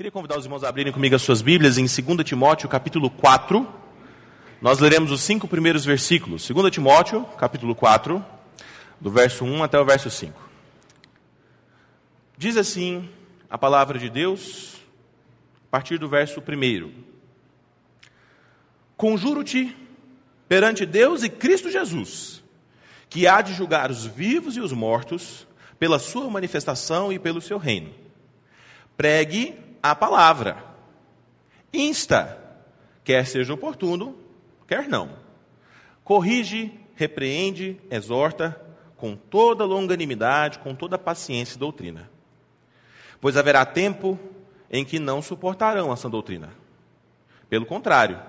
Queria convidar os irmãos a abrirem comigo as suas Bíblias em 2 Timóteo, capítulo 4. Nós leremos os cinco primeiros versículos. 2 Timóteo, capítulo 4, do verso 1 até o verso 5. Diz assim a palavra de Deus, a partir do verso 1. Conjuro-te perante Deus e Cristo Jesus, que há de julgar os vivos e os mortos pela sua manifestação e pelo seu reino. Pregue a palavra. Insta, quer seja oportuno, quer não. Corrige, repreende, exorta com toda longanimidade, com toda paciência e doutrina. Pois haverá tempo em que não suportarão essa doutrina. Pelo contrário,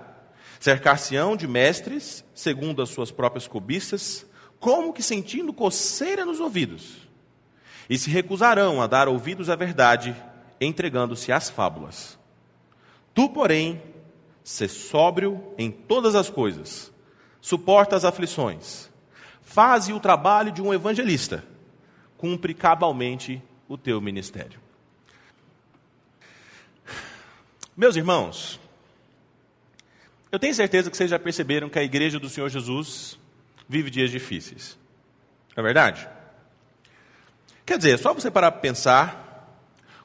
cercar-se-ão de mestres, segundo as suas próprias cobiças, como que sentindo coceira nos ouvidos, e se recusarão a dar ouvidos à verdade, entregando-se às fábulas. Tu, porém, sê sóbrio em todas as coisas, suporta as aflições, faze o trabalho de um evangelista, cumpre cabalmente o teu ministério. Meus irmãos, eu tenho certeza que vocês já perceberam que a igreja do Senhor Jesus vive dias difíceis. É verdade? Quer dizer, só você parar para pensar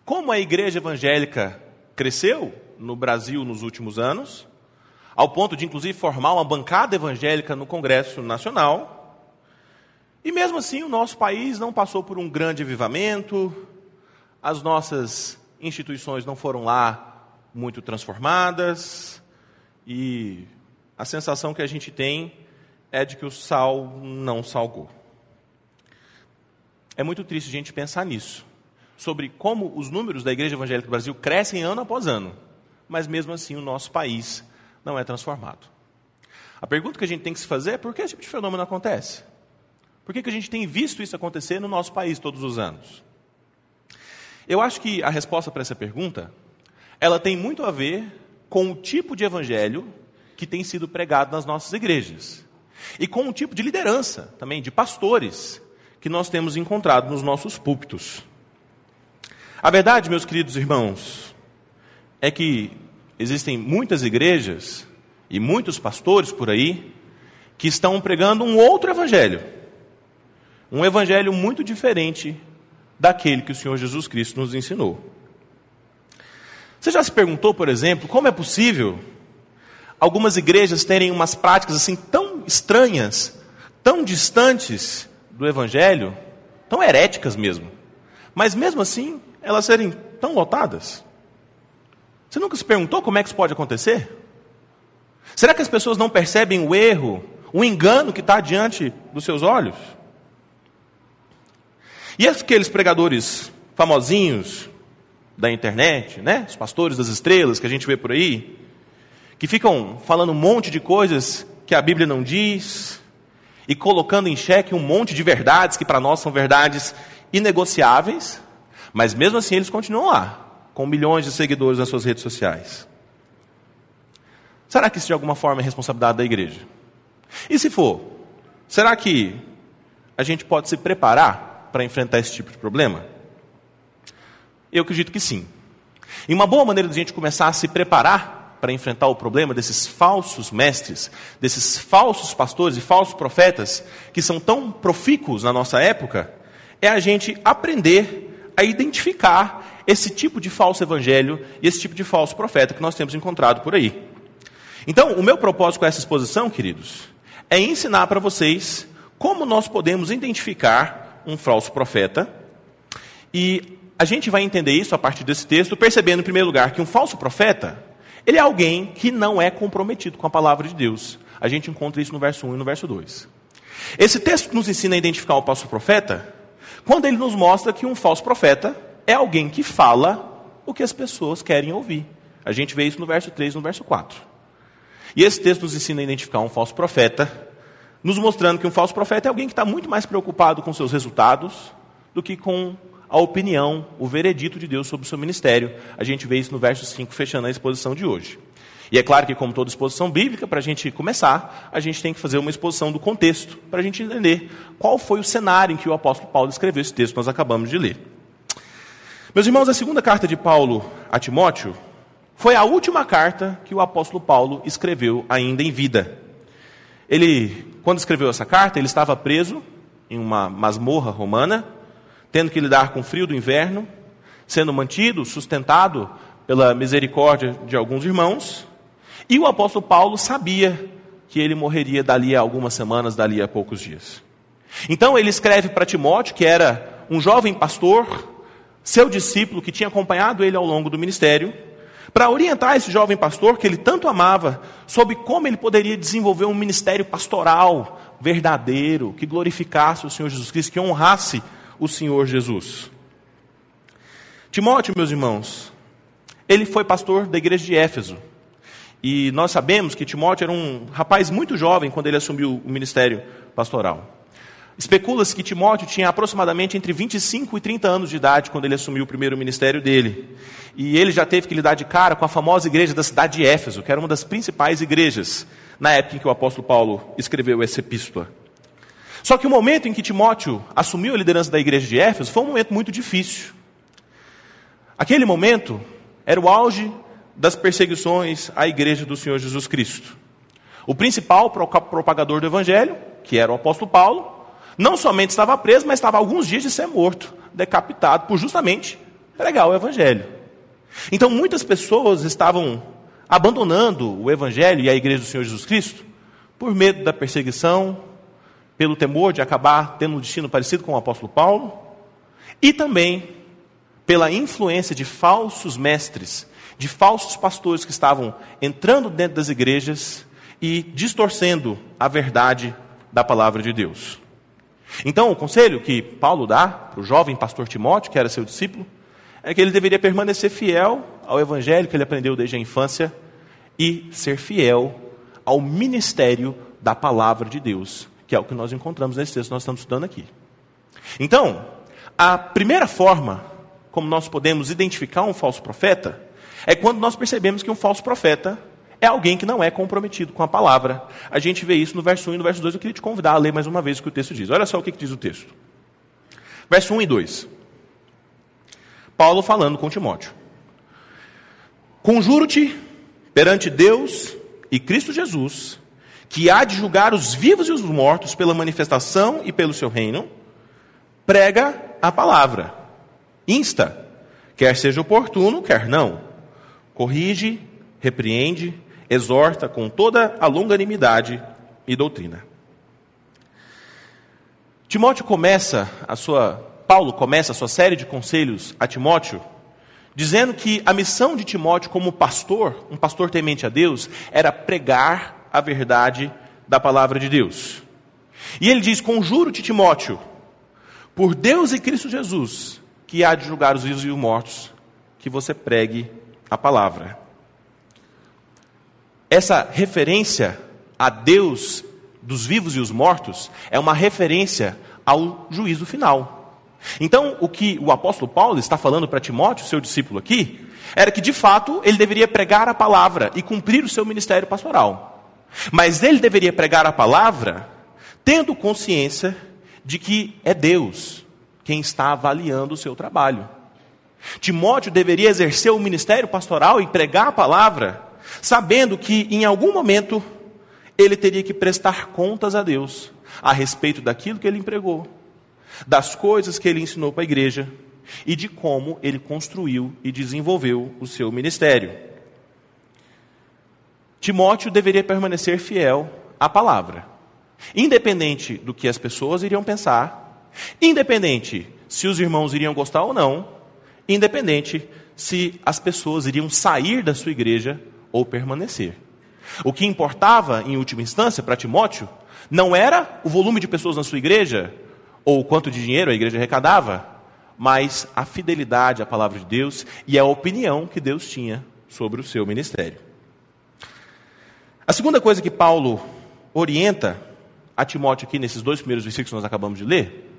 como a igreja evangélica cresceu no Brasil nos últimos anos, ao ponto de inclusive formar uma bancada evangélica no Congresso Nacional. E mesmo assim, o nosso país não passou por um grande avivamento, as nossas instituições não foram lá muito transformadas, e a sensação que a gente tem é de que o sal não salgou. É muito triste a gente pensar nisso sobre como os números da Igreja Evangélica do Brasil crescem ano após ano, mas mesmo assim o nosso país não é transformado. A pergunta que a gente tem que se fazer é por que esse tipo de fenômeno acontece? Por que, que a gente tem visto isso acontecer no nosso país todos os anos? Eu acho que a resposta para essa pergunta, ela tem muito a ver com o tipo de evangelho que tem sido pregado nas nossas igrejas. E com o tipo de liderança também, de pastores, que nós temos encontrado nos nossos púlpitos. A verdade, meus queridos irmãos, é que existem muitas igrejas e muitos pastores por aí que estão pregando um outro evangelho. Um evangelho muito diferente daquele que o Senhor Jesus Cristo nos ensinou. Você já se perguntou, por exemplo, como é possível algumas igrejas terem umas práticas assim tão estranhas, tão distantes do evangelho, tão heréticas mesmo, mas mesmo assim elas serem tão lotadas? Você nunca se perguntou como é que isso pode acontecer? Será que as pessoas não percebem o erro, o engano que está diante dos seus olhos? E aqueles pregadores famosinhos da internet, né? Os pastores das estrelas que a gente vê por aí, que ficam falando um monte de coisas que a Bíblia não diz e colocando em xeque um monte de verdades que para nós são verdades inegociáveis. Mas mesmo assim eles continuam lá, com milhões de seguidores nas suas redes sociais. Será que isso de alguma forma é responsabilidade da igreja? E se for, será que a gente pode se preparar para enfrentar esse tipo de problema? Eu acredito que sim. E uma boa maneira de a gente começar a se preparar para enfrentar o problema desses falsos mestres, desses falsos pastores e falsos profetas que são tão profícuos na nossa época, é a gente aprender a identificar esse tipo de falso evangelho e esse tipo de falso profeta que nós temos encontrado por aí. Então, o meu propósito com essa exposição, queridos, é ensinar para vocês como nós podemos identificar um falso profeta. E a gente vai entender isso a partir desse texto, percebendo, em primeiro lugar, que um falso profeta, ele é alguém que não é comprometido com a palavra de Deus. A gente encontra isso no verso 1 e no verso 2. Esse texto nos ensina a identificar o falso profeta quando ele nos mostra que um falso profeta é alguém que fala o que as pessoas querem ouvir. A gente vê isso no verso 3 e no verso 4. E esse texto nos ensina a identificar um falso profeta, nos mostrando que um falso profeta é alguém que está muito mais preocupado com seus resultados do que com a opinião, o veredito de Deus sobre o seu ministério. A gente vê isso no verso 5, fechando a exposição de hoje. E é claro que, como toda exposição bíblica, para a gente começar, a gente tem que fazer uma exposição do contexto, para a gente entender qual foi o cenário em que o apóstolo Paulo escreveu esse texto que nós acabamos de ler. Meus irmãos, a segunda carta de Paulo a Timóteo foi a última carta que o apóstolo Paulo escreveu ainda em vida. Ele, quando escreveu essa carta, ele estava preso em uma masmorra romana, tendo que lidar com o frio do inverno, sendo mantido, sustentado pela misericórdia de alguns irmãos. E o apóstolo Paulo sabia que ele morreria dali a algumas semanas, dali a poucos dias. Então ele escreve para Timóteo, que era um jovem pastor, seu discípulo que tinha acompanhado ele ao longo do ministério, para orientar esse jovem pastor que ele tanto amava sobre como ele poderia desenvolver um ministério pastoral verdadeiro, que glorificasse o Senhor Jesus Cristo, que honrasse o Senhor Jesus. Timóteo, meus irmãos, ele foi pastor da igreja de Éfeso. E nós sabemos que Timóteo era um rapaz muito jovem quando ele assumiu o ministério pastoral. Especula-se que Timóteo tinha aproximadamente entre 25 e 30 anos de idade quando ele assumiu o primeiro ministério dele. E ele já teve que lidar de cara com a famosa igreja da cidade de Éfeso, que era uma das principais igrejas na época em que o apóstolo Paulo escreveu essa epístola. Só que o momento em que Timóteo assumiu a liderança da igreja de Éfeso foi um momento muito difícil. Aquele momento era o auge das perseguições à igreja do Senhor Jesus Cristo. O principal propagador do evangelho, que era o apóstolo Paulo, não somente estava preso, mas estava alguns dias de ser morto, decapitado, por justamente pregar o Evangelho. Então muitas pessoas estavam abandonando o Evangelho e a igreja do Senhor Jesus Cristo por medo da perseguição, pelo temor de acabar tendo um destino parecido com o apóstolo Paulo, e também pela influência de falsos mestres, de falsos pastores que estavam entrando dentro das igrejas e distorcendo a verdade da palavra de Deus. Então, o conselho que Paulo dá para o jovem pastor Timóteo, que era seu discípulo, é que ele deveria permanecer fiel ao evangelho que ele aprendeu desde a infância e ser fiel ao ministério da palavra de Deus, que é o que nós encontramos nesse texto que nós estamos estudando aqui. Então, a primeira forma como nós podemos identificar um falso profeta é quando nós percebemos que um falso profeta é alguém que não é comprometido com a palavra. A gente vê isso no verso 1 e no verso 2. Eu queria te convidar a ler mais uma vez o que o texto diz. Olha só o que, diz o texto. Verso 1 e 2. Paulo falando com Timóteo. Conjuro-te perante Deus e Cristo Jesus, que há de julgar os vivos e os mortos pela manifestação e pelo seu reino, prega a palavra. Insta, quer seja oportuno, quer não. Corrige, repreende, exorta com toda a longanimidade e doutrina. Timóteo começa a sua Paulo começa a sua série de conselhos a Timóteo dizendo que a missão de Timóteo como pastor, um pastor temente a Deus, era pregar a verdade da palavra de Deus. E ele diz: "Conjuro-te, Timóteo, por Deus e Cristo Jesus, que há de julgar os vivos e os mortos, que você pregue a palavra." Essa referência a Deus dos vivos e os mortos é uma referência ao juízo final. Então, o que o apóstolo Paulo está falando para Timóteo, seu discípulo aqui, era que de fato ele deveria pregar a palavra e cumprir o seu ministério pastoral. Mas ele deveria pregar a palavra tendo consciência de que é Deus quem está avaliando o seu trabalho. Timóteo deveria exercer o ministério pastoral e pregar a palavra sabendo que em algum momento ele teria que prestar contas a Deus a respeito daquilo que ele empregou, das coisas que ele ensinou para a igreja e de como ele construiu e desenvolveu o seu ministério. Timóteo deveria permanecer fiel à palavra, independente do que as pessoas iriam pensar, independente se os irmãos iriam gostar ou não, independente se as pessoas iriam sair da sua igreja ou permanecer. O que importava, em última instância, para Timóteo, não era o volume de pessoas na sua igreja, ou quanto de dinheiro a igreja arrecadava, mas a fidelidade à palavra de Deus e a opinião que Deus tinha sobre o seu ministério. A segunda coisa que Paulo orienta a Timóteo aqui nesses dois primeiros versículos que nós acabamos de ler,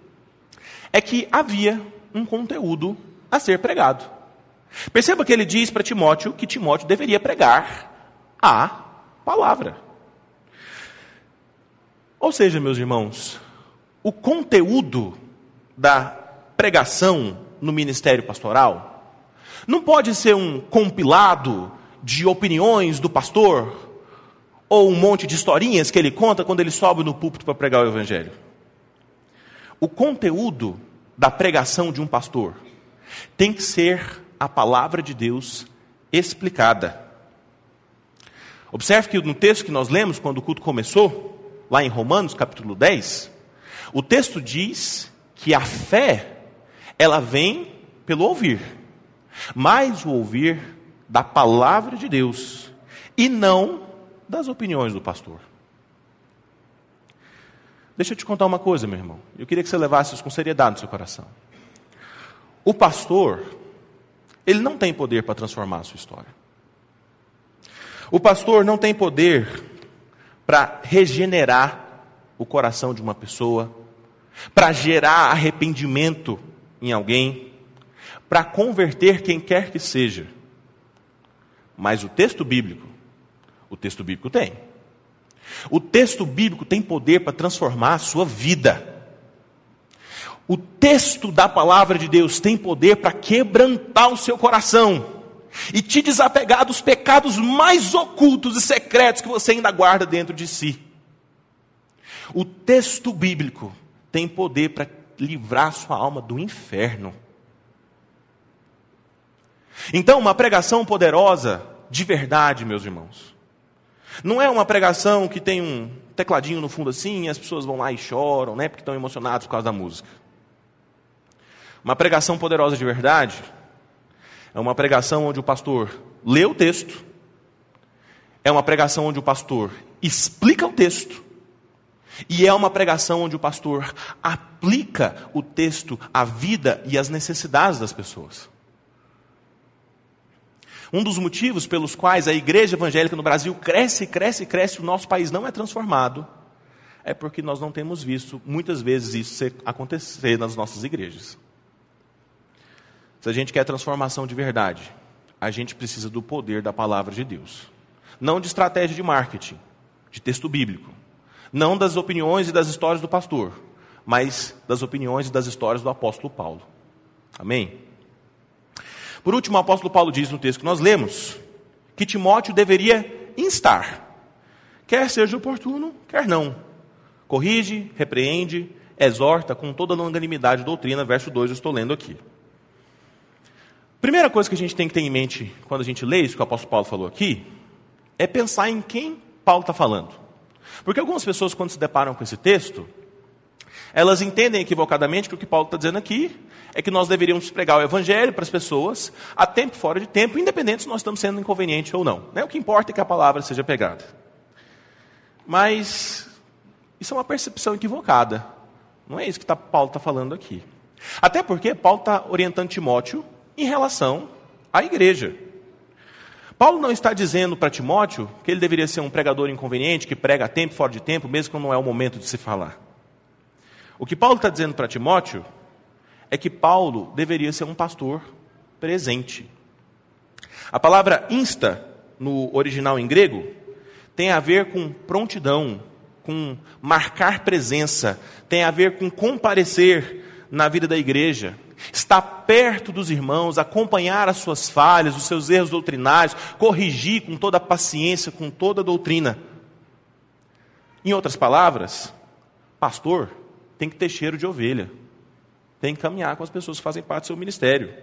é que havia um conteúdo a ser pregado. Perceba que ele diz para Timóteo que Timóteo deveria pregar a palavra. Ou seja, meus irmãos, o conteúdo da pregação no ministério pastoral? Não pode ser um compilado de opiniões do pastor ou um monte de historinhas que ele conta quando ele sobe no púlpito para pregar o evangelho. O conteúdo da pregação de um pastor tem que ser a palavra de Deus explicada. Observe que no texto que nós lemos quando o culto começou, lá em Romanos, capítulo 10, o texto diz que a fé ela vem pelo ouvir, mas o ouvir da palavra de Deus e não das opiniões do pastor. Deixa eu te contar uma coisa, meu irmão. Eu queria que você levasse isso com seriedade no seu coração. O pastor, ele não tem poder para transformar a sua história. O pastor não tem poder para regenerar o coração de uma pessoa, para gerar arrependimento em alguém, para converter quem quer que seja. Mas o texto bíblico, o texto bíblico tem. O texto bíblico tem poder para transformar a sua vida. O texto da palavra de Deus tem poder para quebrantar o seu coração e te desapegar dos pecados mais ocultos e secretos que você ainda guarda dentro de si. O texto bíblico tem poder para livrar sua alma do inferno. Então, uma pregação poderosa, de verdade, meus irmãos, não é uma pregação que tem um tecladinho no fundo assim e as pessoas vão lá e choram, né, porque estão emocionados por causa da música. Uma pregação poderosa de verdade é uma pregação onde o pastor lê o texto, é uma pregação onde o pastor explica o texto, e é uma pregação onde o pastor aplica o texto à vida e às necessidades das pessoas. Um dos motivos pelos quais a igreja evangélica no Brasil cresce, cresce, cresce, o nosso país não é transformado, é porque nós não temos visto muitas vezes isso acontecer nas nossas igrejas. Se a gente quer transformação de verdade, a gente precisa do poder da palavra de Deus. Não de estratégia de marketing, de texto bíblico. Não das opiniões e das histórias do pastor, mas das opiniões e das histórias do apóstolo Paulo. Amém? Por último, o apóstolo Paulo diz no texto que nós lemos que Timóteo deveria instar, quer seja oportuno, quer não. Corrige, repreende, exorta com toda longanimidade doutrina, verso 2 eu estou lendo aqui. Primeira coisa que a gente tem que ter em mente quando a gente lê isso que o apóstolo Paulo falou aqui, é pensar em quem Paulo está falando. Porque algumas pessoas, quando se deparam com esse texto, elas entendem equivocadamente que o que Paulo está dizendo aqui é que nós deveríamos pregar o evangelho para as pessoas, a tempo e fora de tempo, independente se nós estamos sendo inconvenientes ou não. Né? O que importa é que a palavra seja pegada. Mas isso é uma percepção equivocada. Não é isso que tá, Paulo está falando aqui. Até porque Paulo está orientando Timóteo em relação à igreja. Paulo não está dizendo para Timóteo que ele deveria ser um pregador inconveniente, que prega a tempo, fora de tempo, mesmo quando não é o momento de se falar. O que Paulo está dizendo para Timóteo é que Paulo deveria ser um pastor presente. A palavra insta, no original em grego, tem a ver com prontidão, com marcar presença, tem a ver com comparecer na vida da igreja estar perto dos irmãos, acompanhar as suas falhas, os seus erros doutrinários, corrigir com toda a paciência, com toda a doutrina. Em outras palavras, pastor tem que ter cheiro de ovelha, tem que caminhar com as pessoas que fazem parte do seu ministério.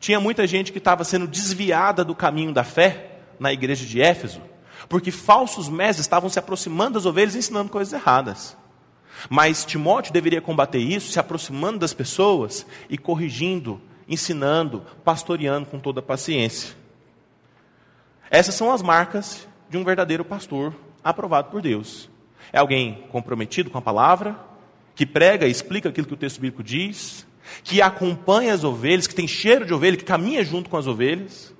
Tinha muita gente que estava sendo desviada do caminho da fé na igreja de Éfeso, porque falsos mestres estavam se aproximando das ovelhas e ensinando coisas erradas. Mas Timóteo deveria combater isso se aproximando das pessoas e corrigindo, ensinando, pastoreando com toda paciência. Essas são as marcas de um verdadeiro pastor aprovado por Deus. É alguém comprometido com a palavra, que prega e explica aquilo que o texto bíblico diz, que acompanha as ovelhas, que tem cheiro de ovelha, que caminha junto com as ovelhas.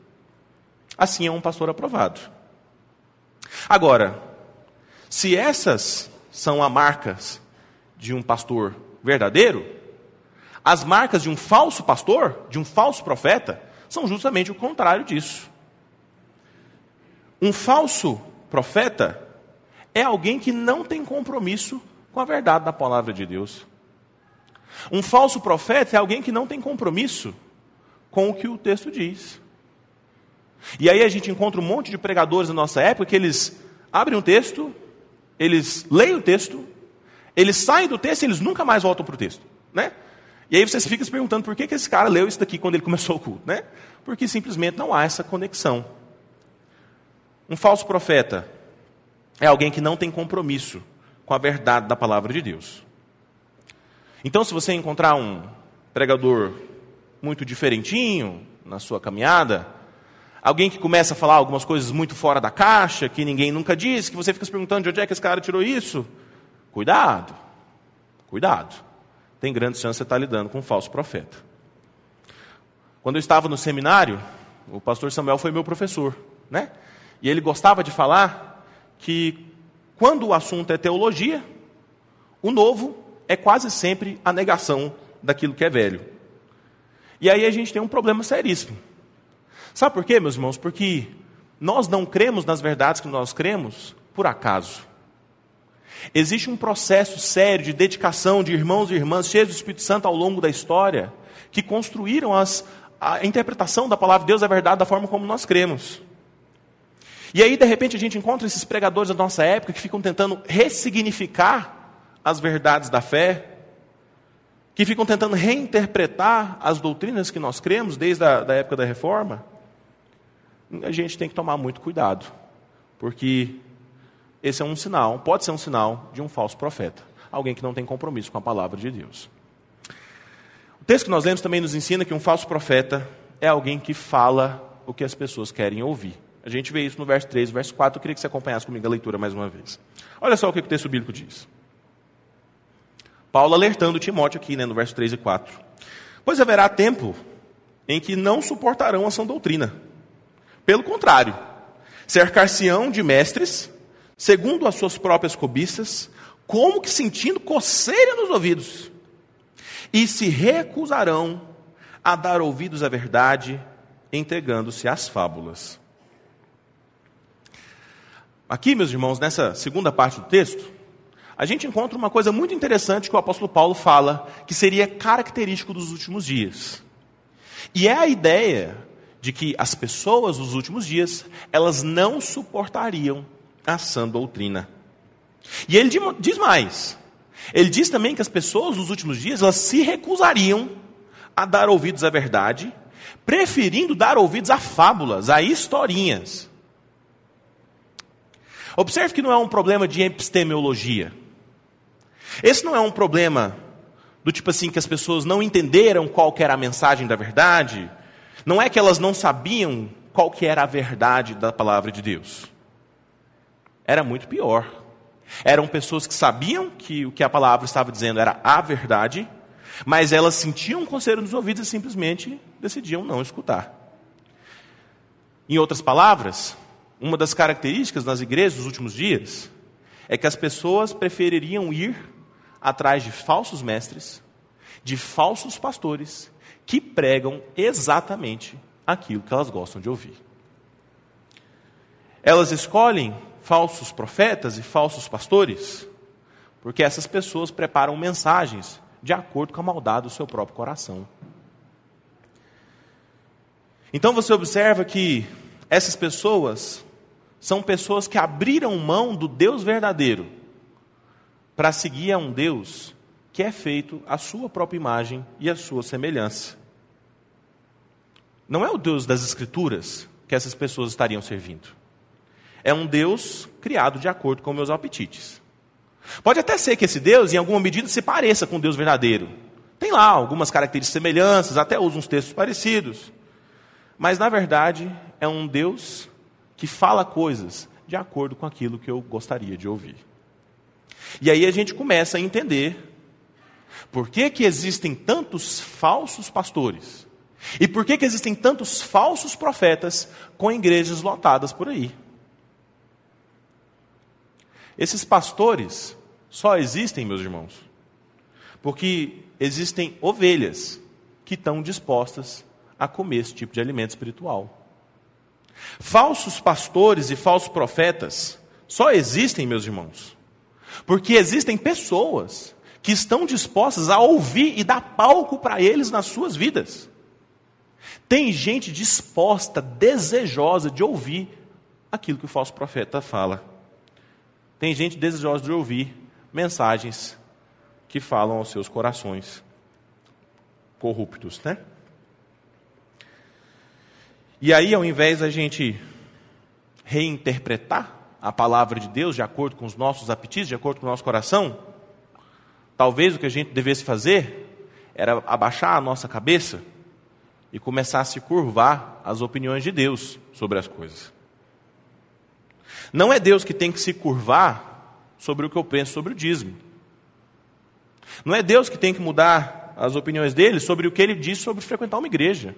Assim é um pastor aprovado. Agora, se essas são as marcas de um pastor verdadeiro, as marcas de um falso pastor, de um falso profeta, são justamente o contrário disso. Um falso profeta é alguém que não tem compromisso com a verdade da palavra de Deus. Um falso profeta é alguém que não tem compromisso com o que o texto diz. E aí a gente encontra um monte de pregadores na nossa época que eles abrem um texto, eles leem o texto, eles saem do texto e eles nunca mais voltam para o texto. Né? E aí você fica se perguntando por que, que esse cara leu isso daqui quando ele começou o culto. Né? Porque simplesmente não há essa conexão. Um falso profeta é alguém que não tem compromisso com a verdade da palavra de Deus. Então, se você encontrar um pregador muito diferentinho na sua caminhada, alguém que começa a falar algumas coisas muito fora da caixa, que ninguém nunca disse, que você fica se perguntando de onde é que esse cara tirou isso, cuidado, cuidado. Tem grande chance de estar lidando com um falso profeta. Quando eu estava no seminário, o pastor Samuel foi meu professor, né? E ele gostava de falar que quando o assunto é teologia, o novo é quase sempre a negação daquilo que é velho. E aí a gente tem um problema seríssimo. Sabe por quê, meus irmãos? Porque nós não cremos nas verdades que nós cremos por acaso. Existe um processo sério de dedicação de irmãos e irmãs cheios do Espírito Santo ao longo da história que construíram as, a interpretação da palavra de Deus, a verdade, da forma como nós cremos. E aí, de repente, a gente encontra esses pregadores da nossa época que ficam tentando ressignificar as verdades da fé, que ficam tentando reinterpretar as doutrinas que nós cremos desde a da época da reforma, a gente tem que tomar muito cuidado, porque esse é um sinal, pode ser um sinal de um falso profeta, alguém que não tem compromisso com a palavra de Deus. O texto que nós lemos também nos ensina que um falso profeta é alguém que fala o que as pessoas querem ouvir. A gente vê isso no verso 3, verso 4. Eu queria que você acompanhasse comigo a leitura mais uma vez. Olha só o que o texto bíblico diz. Paulo alertando Timóteo aqui, né, no verso 3 e 4. Pois haverá tempo em que não suportarão a sã doutrina. Pelo contrário, cercar-se-ão de mestres, segundo as suas próprias cobiças, como que sentindo coceira nos ouvidos, e se recusarão a dar ouvidos à verdade, entregando-se às fábulas. Aqui, meus irmãos, nessa segunda parte do texto, a gente encontra uma coisa muito interessante que o apóstolo Paulo fala, que seria característico dos últimos dias. E é a ideia de que as pessoas dos últimos dias, elas não suportariam a sã doutrina. E ele diz mais. Ele diz também que as pessoas dos últimos dias, elas se recusariam a dar ouvidos à verdade, preferindo dar ouvidos a fábulas, a historinhas. Observe que não é um problema de epistemologia. Esse não é um problema do tipo assim que as pessoas não entenderam qual que era a mensagem da verdade. Não é que elas não sabiam qual que era a verdade da palavra de Deus. Era muito pior. Eram pessoas que sabiam que o que a palavra estava dizendo era a verdade, mas elas sentiam um conselho nos ouvidos e simplesmente decidiam não escutar. Em outras palavras, uma das características nas igrejas dos últimos dias é que as pessoas prefeririam ir atrás de falsos mestres, de falsos pastores, que pregam exatamente aquilo que elas gostam de ouvir. Elas escolhem falsos profetas e falsos pastores, porque essas pessoas preparam mensagens de acordo com a maldade do seu próprio coração. Então você observa que essas pessoas são pessoas que abriram mão do Deus verdadeiro para seguir a um Deus que é feito à sua própria imagem e à sua semelhança. Não é o Deus das Escrituras que essas pessoas estariam servindo. É um Deus criado de acordo com meus apetites. Pode até ser que esse Deus, em alguma medida, se pareça com o Deus verdadeiro. Tem lá algumas características semelhanças, até usa uns textos parecidos. Mas, na verdade, é um Deus que fala coisas de acordo com aquilo que eu gostaria de ouvir. E aí a gente começa a entender por que, que existem tantos falsos pastores e por que, que existem tantos falsos profetas com igrejas lotadas por aí. Esses pastores só existem, meus irmãos, porque existem ovelhas que estão dispostas a comer esse tipo de alimento espiritual. Falsos pastores e falsos profetas só existem, meus irmãos, porque existem pessoas que estão dispostas a ouvir e dar palco para eles nas suas vidas. Tem gente disposta, desejosa de ouvir aquilo que o falso profeta fala. Tem gente desejosa de ouvir mensagens que falam aos seus corações corruptos, né? E aí, ao invés da gente reinterpretar a palavra de Deus de acordo com os nossos apetites, de acordo com o nosso coração, talvez o que a gente devesse fazer era abaixar a nossa cabeça e começar a se curvar às opiniões de Deus sobre as coisas. Não é Deus que tem que se curvar sobre o que eu penso sobre o dízimo. Não é Deus que tem que mudar as opiniões dele sobre o que ele diz sobre frequentar uma igreja.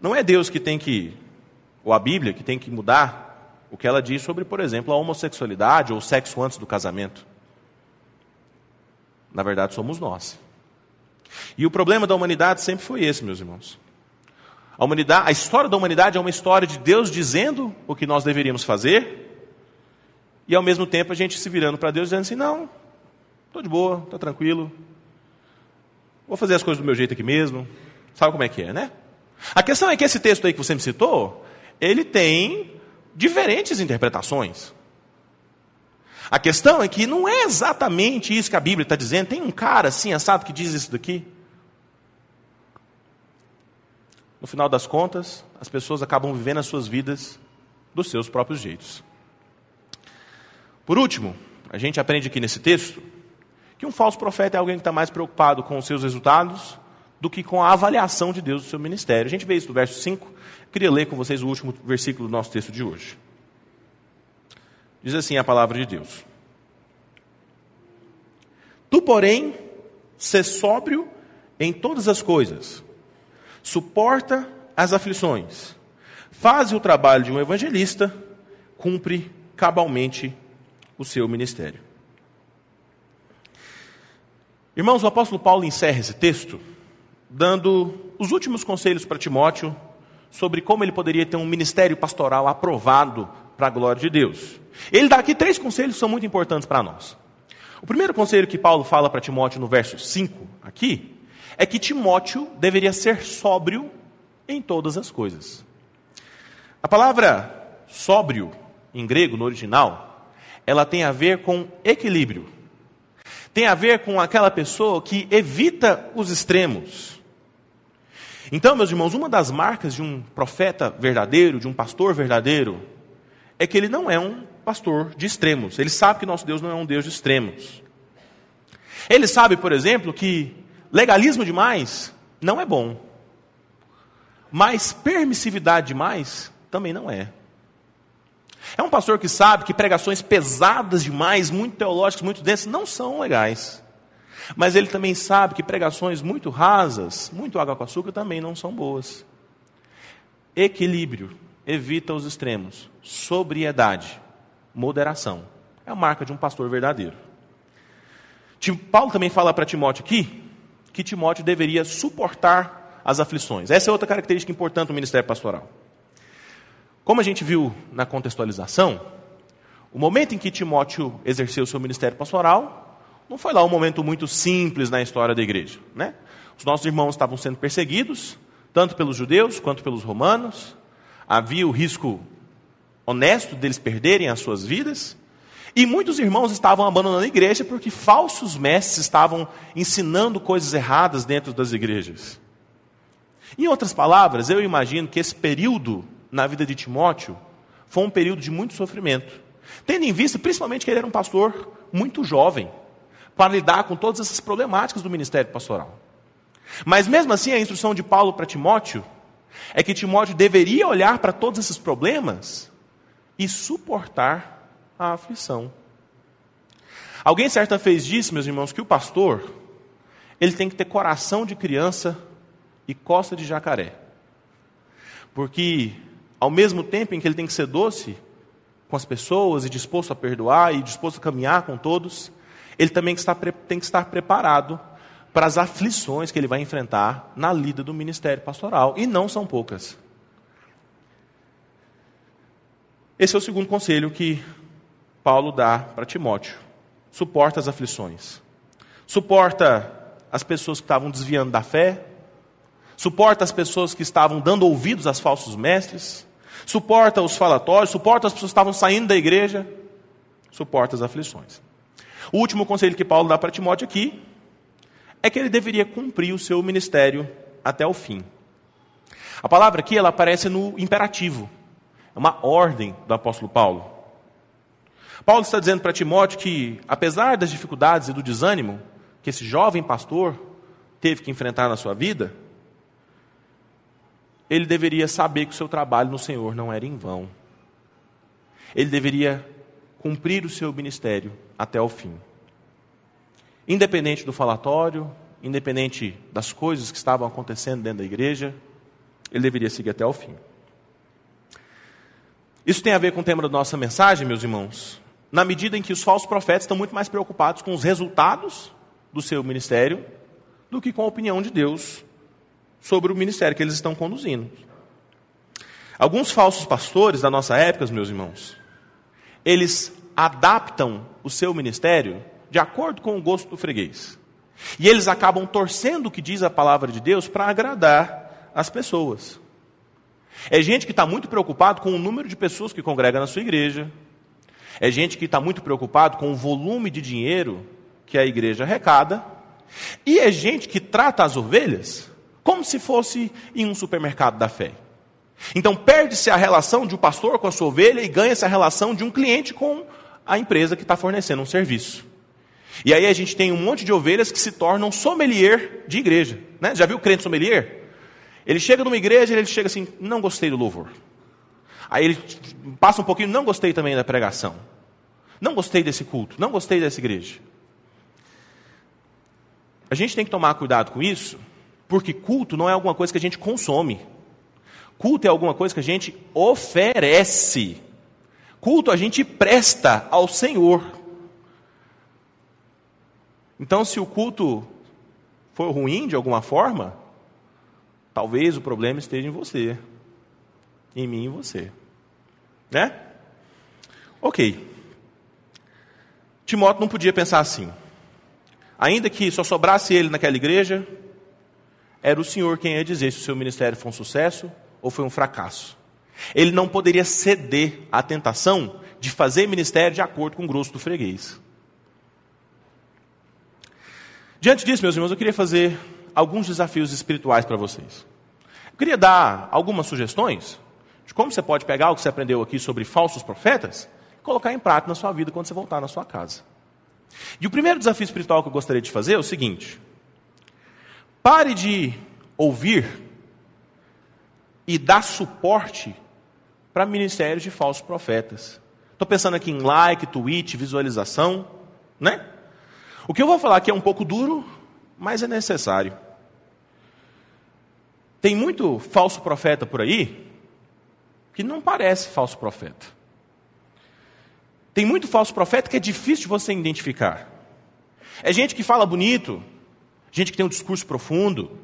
Não é Deus que tem que, ou a Bíblia, que tem que mudar o que ela diz sobre, por exemplo, a homossexualidade ou o sexo antes do casamento. Na verdade, somos nós. E o problema da humanidade sempre foi esse, meus irmãos. A, humanidade, a história da humanidade é uma história de Deus dizendo o que nós deveríamos fazer, e ao mesmo tempo a gente se virando para Deus dizendo assim: não, estou de boa, estou tranquilo, vou fazer as coisas do meu jeito aqui mesmo. Sabe como é que é, né? A questão é que esse texto aí que você me citou, ele tem diferentes interpretações. A questão é que não é exatamente isso que a Bíblia está dizendo. Tem um cara assim, assado, que diz isso daqui. No final das contas, as pessoas acabam vivendo as suas vidas dos seus próprios jeitos. Por último, a gente aprende aqui nesse texto que um falso profeta é alguém que está mais preocupado com os seus resultados do que com a avaliação de Deus do seu ministério. A gente vê isso no verso 5. Eu queria ler com vocês o último versículo do nosso texto de hoje. Diz assim a palavra de Deus: Tu, porém, sê sóbrio em todas as coisas, suporta as aflições, faz o trabalho de um evangelista, cumpre cabalmente o seu ministério. Irmãos, o apóstolo Paulo encerra esse texto dando os últimos conselhos para Timóteo sobre como ele poderia ter um ministério pastoral aprovado para a glória de Deus. Ele dá aqui três conselhos que são muito importantes para nós. O primeiro conselho que Paulo fala para Timóteo no verso 5 aqui é que Timóteo deveria ser sóbrio em todas as coisas. A palavra sóbrio em grego no original, ela tem a ver com equilíbrio. Tem a ver com aquela pessoa que evita os extremos. Então, meus irmãos, uma das marcas de um profeta verdadeiro, de um pastor verdadeiro, é que ele não é um pastor de extremos. Ele sabe que nosso Deus não é um Deus de extremos. Ele sabe, por exemplo, que legalismo demais não é bom. Mas permissividade demais também não é. É um pastor que sabe que pregações pesadas demais, muito teológicas, muito densas, não são legais. Mas ele também sabe que pregações muito rasas, muito água com açúcar, também não são boas. Equilíbrio, evita os extremos. Sobriedade, moderação. É a marca de um pastor verdadeiro. Paulo também fala para Timóteo aqui que Timóteo deveria suportar as aflições. Essa é outra característica importante do ministério pastoral. Como a gente viu na contextualização, o momento em que Timóteo exerceu seu ministério pastoral não foi lá um momento muito simples na história da igreja. Né? Os nossos irmãos estavam sendo perseguidos, tanto pelos judeus quanto pelos romanos. Havia o risco honesto deles perderem as suas vidas. E muitos irmãos estavam abandonando a igreja porque falsos mestres estavam ensinando coisas erradas dentro das igrejas. Em outras palavras, eu imagino que esse período na vida de Timóteo foi um período de muito sofrimento. Tendo em vista, principalmente, que ele era um pastor muito jovem para lidar com todas essas problemáticas do ministério pastoral. Mas mesmo assim, a instrução de Paulo para Timóteo é que Timóteo deveria olhar para todos esses problemas e suportar a aflição. Alguém certa vez disse, meus irmãos, que o pastor ele tem que ter coração de criança e costa de jacaré. Porque ao mesmo tempo em que ele tem que ser doce com as pessoas e disposto a perdoar e disposto a caminhar com todos, ele também tem que estar preparado para as aflições que ele vai enfrentar na lida do ministério pastoral, e não são poucas. Esse é o segundo conselho que Paulo dá para Timóteo. suporta as aflições, suporta as pessoas que estavam desviando da fé, suporta as pessoas que estavam dando ouvidos aos falsos mestres, suporta os falatórios, suporta as pessoas que estavam saindo da igreja, suporta as aflições. O último conselho que Paulo dá para Timóteo aqui é que ele deveria cumprir o seu ministério até o fim. A palavra aqui ela aparece no imperativo. É uma ordem do apóstolo Paulo. Paulo está dizendo para Timóteo que, apesar das dificuldades e do desânimo que esse jovem pastor teve que enfrentar na sua vida, ele deveria saber que o seu trabalho no Senhor não era em vão. Ele deveria cumprir o seu ministério até o fim. Independente do falatório, independente das coisas que estavam acontecendo dentro da igreja, ele deveria seguir até o fim. Isso tem a ver com o tema da nossa mensagem, meus irmãos, na medida em que os falsos profetas estão muito mais preocupados com os resultados do seu ministério do que com a opinião de Deus sobre o ministério que eles estão conduzindo. Alguns falsos pastores da nossa época, meus irmãos, eles adaptam o seu ministério de acordo com o gosto do freguês. E eles acabam torcendo o que diz a palavra de Deus para agradar as pessoas. É gente que está muito preocupado com o número de pessoas que congrega na sua igreja. É gente que está muito preocupado com o volume de dinheiro que a igreja arrecada. E é gente que trata as ovelhas como se fosse em um supermercado da fé. Então perde-se a relação de um pastor com a sua ovelha e ganha-se a relação de um cliente com a empresa que está fornecendo um serviço. E aí a gente tem um monte de ovelhas que se tornam sommelier de igreja. Né? Já viu o crente sommelier? Ele chega numa igreja e ele chega assim, não gostei do louvor. Aí ele passa um pouquinho, não gostei também da pregação. Não gostei desse culto, não gostei dessa igreja. A gente tem que tomar cuidado com isso, porque culto não é alguma coisa que a gente consome. Culto é alguma coisa que a gente oferece. Culto a gente presta ao Senhor. Então, se o culto for ruim de alguma forma, talvez o problema esteja em você, em mim e você. Né? Ok. Timóteo não podia pensar assim. Ainda que só sobrasse ele naquela igreja, era o Senhor quem ia dizer se o seu ministério foi um sucesso ou foi um fracasso. Ele não poderia ceder à tentação de fazer ministério de acordo com o grosso do freguês. Diante disso, meus irmãos, eu queria fazer alguns desafios espirituais para vocês. Eu queria dar algumas sugestões de como você pode pegar o que você aprendeu aqui sobre falsos profetas colocar em prática na sua vida quando você voltar na sua casa. E o primeiro desafio espiritual que eu gostaria de fazer é o seguinte: pare de ouvir e dar suporte para ministérios de falsos profetas. Estou pensando aqui em like, tweet, visualização, né? O que eu vou falar aqui é um pouco duro, mas é necessário. Tem muito falso profeta por aí que não parece falso profeta. Tem muito falso profeta que é difícil de você identificar. É gente que fala bonito, gente que tem um discurso profundo,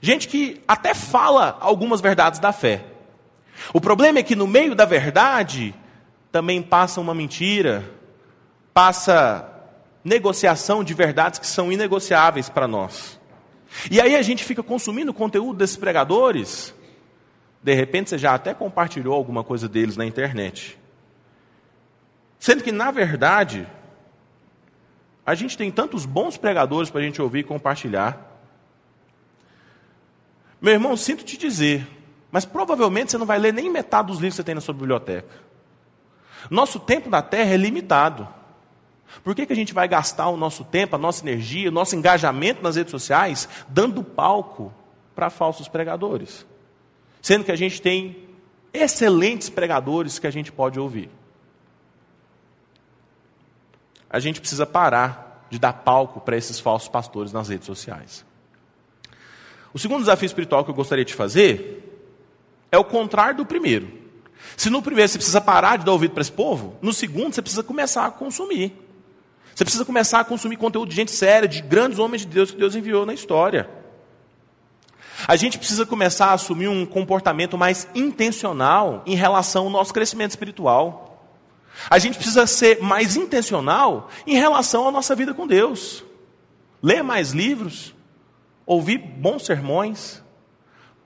gente que até fala algumas verdades da fé. O problema é que no meio da verdade também passa uma mentira, passa negociação de verdades que são inegociáveis para nós. E aí a gente fica consumindo conteúdo desses pregadores. De repente você já até compartilhou alguma coisa deles na internet. Sendo que, na verdade, a gente tem tantos bons pregadores para a gente ouvir e compartilhar. Meu irmão, sinto te dizer, mas provavelmente você não vai ler nem metade dos livros que você tem na sua biblioteca. Nosso tempo na terra é limitado. Por que, que a gente vai gastar o nosso tempo, a nossa energia, o nosso engajamento nas redes sociais, dando palco para falsos pregadores? Sendo que a gente tem excelentes pregadores que a gente pode ouvir. A gente precisa parar de dar palco para esses falsos pastores nas redes sociais. O segundo desafio espiritual que eu gostaria de fazer é o contrário do primeiro. Se no primeiro você precisa parar de dar ouvido para esse povo, no segundo você precisa começar a consumir. Você precisa começar a consumir conteúdo de gente séria, de grandes homens de Deus que Deus enviou na história. A gente precisa começar a assumir um comportamento mais intencional em relação ao nosso crescimento espiritual. A gente precisa ser mais intencional em relação à nossa vida com Deus. Ler mais livros, ouvir bons sermões,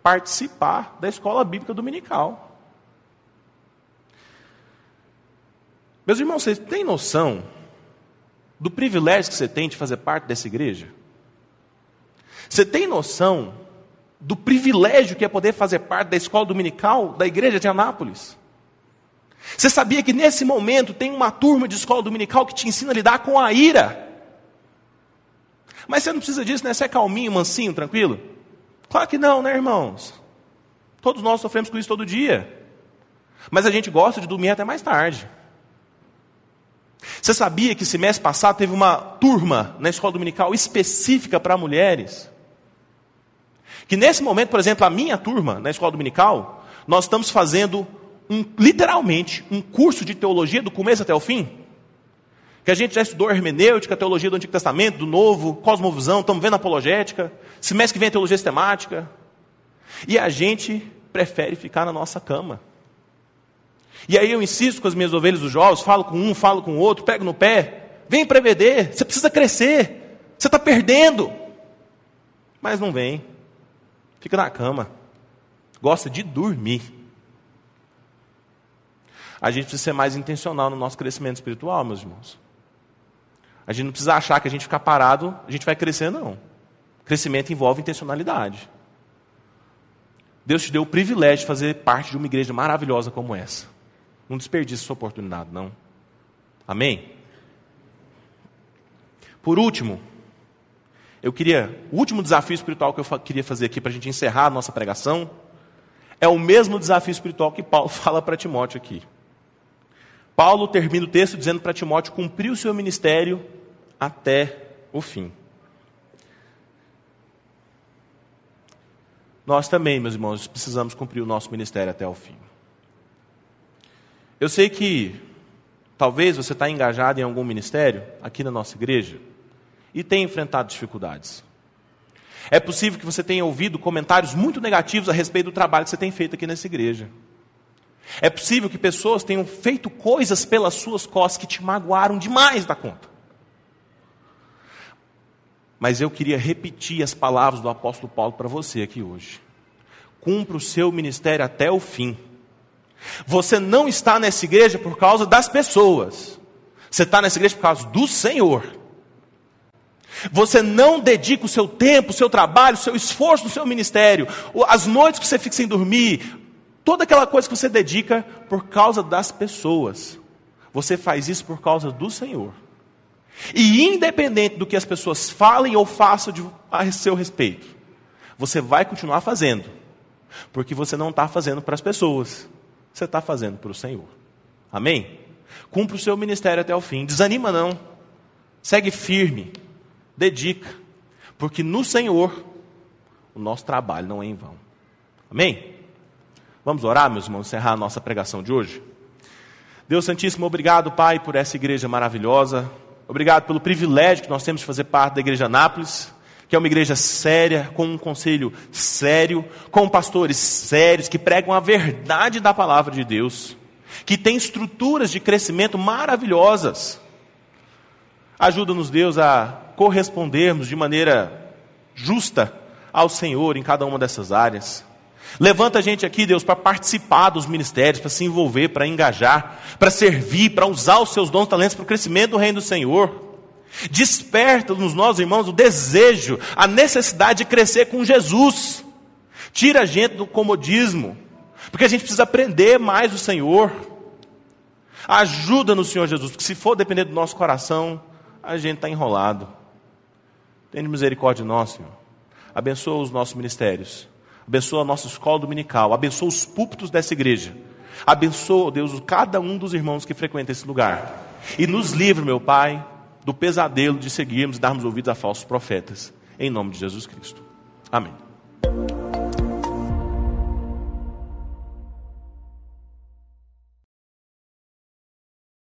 participar da escola bíblica dominical. Meus irmãos, vocês têm noção do privilégio que você tem de fazer parte dessa igreja? Você tem noção do privilégio que é poder fazer parte da escola dominical da igreja de Anápolis? Você sabia que nesse momento tem uma turma de escola dominical que te ensina a lidar com a ira? Mas você não precisa disso, né? Você é calminho, mansinho, tranquilo? Claro que não, né, irmãos? Todos nós sofremos com isso todo dia. Mas a gente gosta de dormir até mais tarde. Você sabia que esse mês passado teve uma turma na escola dominical específica para mulheres? Que nesse momento, por exemplo, a minha turma na escola dominical, nós estamos fazendo um, literalmente um curso de teologia do começo até o fim. Que a gente já estudou hermenêutica, teologia do Antigo Testamento, do Novo, cosmovisão, estamos vendo apologética. Semestre que vem é teologia sistemática. E a gente prefere ficar na nossa cama. E aí eu insisto com as minhas ovelhas dos jovens, falo com um, falo com o outro, pego no pé. Vem EBD, você precisa crescer. Você está perdendo. Mas não vem. Fica na cama. Gosta de dormir. A gente precisa ser mais intencional no nosso crescimento espiritual, meus irmãos. A gente não precisa achar que a gente ficar parado, a gente vai crescer, não. Crescimento envolve intencionalidade. Deus te deu o privilégio de fazer parte de uma igreja maravilhosa como essa. Não desperdice essa oportunidade, não. Amém? Por último, eu queria. O último desafio espiritual que eu queria fazer aqui para a gente encerrar a nossa pregação é o mesmo desafio espiritual que Paulo fala para Timóteo aqui. Paulo termina o texto dizendo para Timóteo cumprir o seu ministério até o fim. Nós também, meus irmãos, precisamos cumprir o nosso ministério até o fim. Eu sei que talvez você está engajado em algum ministério aqui na nossa igreja e tenha enfrentado dificuldades. É possível que você tenha ouvido comentários muito negativos a respeito do trabalho que você tem feito aqui nessa igreja. É possível que pessoas tenham feito coisas pelas suas costas que te magoaram demais da conta. Mas eu queria repetir as palavras do apóstolo Paulo para você aqui hoje. Cumpra o seu ministério até o fim. Você não está nessa igreja por causa das pessoas. Você está nessa igreja por causa do Senhor. Você não dedica o seu tempo, o seu trabalho, o seu esforço no seu ministério, as noites que você fica sem dormir, toda aquela coisa que você dedica por causa das pessoas. Você faz isso por causa do Senhor. E independente do que as pessoas falem ou façam de, a seu respeito, você vai continuar fazendo, porque você não está fazendo para as pessoas, você está fazendo para o Senhor. Amém? Cumpre o seu ministério até o fim. Desanima não. Segue firme. Dedica. Porque no Senhor o nosso trabalho não é em vão. Amém? Vamos orar, meus irmãos, encerrar a nossa pregação de hoje? Deus Santíssimo, obrigado, Pai, por essa igreja maravilhosa. Obrigado pelo privilégio que nós temos de fazer parte da Igreja Anápolis que é uma igreja séria, com um conselho sério, com pastores sérios, que pregam a verdade da palavra de Deus, que tem estruturas de crescimento maravilhosas. Ajuda-nos, Deus, a correspondermos de maneira justa ao Senhor em cada uma dessas áreas. Levanta a gente aqui, Deus, para participar dos ministérios, para se envolver, para engajar, para servir, para usar os seus dons e talentos para o crescimento do reino do Senhor. Desperta nos nossos irmãos o desejo, a necessidade de crescer com Jesus. Tira a gente do comodismo, porque a gente precisa aprender mais do Senhor. Ajuda no Senhor Jesus, porque se for depender do nosso coração, a gente está enrolado. Tenha misericórdia de nós, Senhor. Abençoa os nossos ministérios. Abençoa a nossa escola dominical. Abençoa os púlpitos dessa igreja. Abençoa, Deus, cada um dos irmãos que frequenta esse lugar. E nos livre, meu Pai, do pesadelo de seguirmos e darmos ouvidos a falsos profetas. Em nome de Jesus Cristo. Amém.